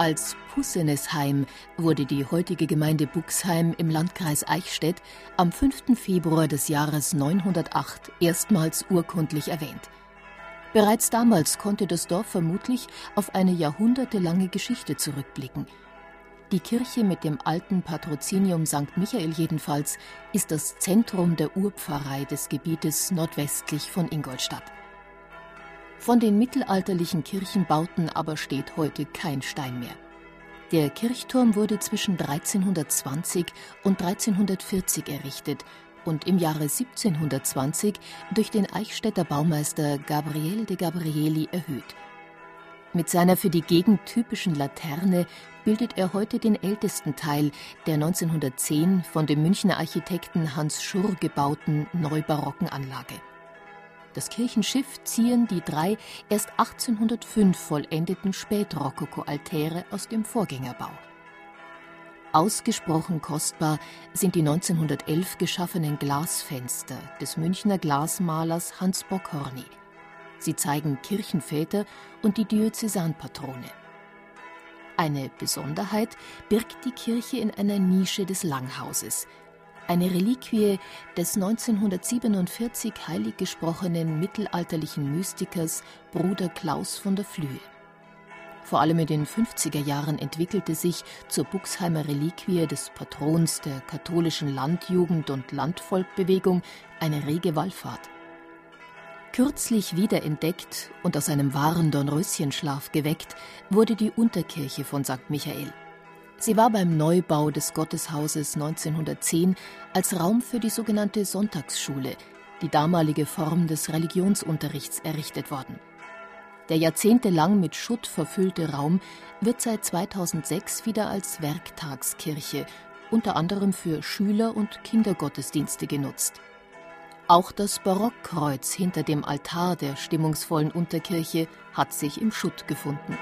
Als Pussenesheim wurde die heutige Gemeinde Buxheim im Landkreis Eichstätt am 5. Februar des Jahres 908 erstmals urkundlich erwähnt. Bereits damals konnte das Dorf vermutlich auf eine jahrhundertelange Geschichte zurückblicken. Die Kirche mit dem alten Patrozinium St. Michael jedenfalls ist das Zentrum der Urpfarrei des Gebietes nordwestlich von Ingolstadt. Von den mittelalterlichen Kirchenbauten aber steht heute kein Stein mehr. Der Kirchturm wurde zwischen 1320 und 1340 errichtet und im Jahre 1720 durch den Eichstätter Baumeister Gabriel de Gabrieli erhöht. Mit seiner für die Gegend typischen Laterne bildet er heute den ältesten Teil der 1910 von dem Münchner Architekten Hans Schurr gebauten neubarocken Anlage. Das Kirchenschiff ziehen die drei erst 1805 vollendeten Spätrokoko-Altäre aus dem Vorgängerbau. Ausgesprochen kostbar sind die 1911 geschaffenen Glasfenster des Münchner Glasmalers Hans Bockhorny. Sie zeigen Kirchenväter und die Diözesanpatrone. Eine Besonderheit birgt die Kirche in einer Nische des Langhauses – eine Reliquie des 1947 heilig gesprochenen mittelalterlichen Mystikers Bruder Klaus von der Flühe. Vor allem in den 50er Jahren entwickelte sich zur Buxheimer Reliquie des Patrons der katholischen Landjugend und Landvolkbewegung eine rege Wallfahrt. Kürzlich wiederentdeckt und aus einem wahren Dornröschenschlaf geweckt, wurde die Unterkirche von St. Michael. Sie war beim Neubau des Gotteshauses 1910 als Raum für die sogenannte Sonntagsschule, die damalige Form des Religionsunterrichts, errichtet worden. Der jahrzehntelang mit Schutt verfüllte Raum wird seit 2006 wieder als Werktagskirche, unter anderem für Schüler- und Kindergottesdienste genutzt. Auch das Barockkreuz hinter dem Altar der stimmungsvollen Unterkirche hat sich im Schutt gefunden.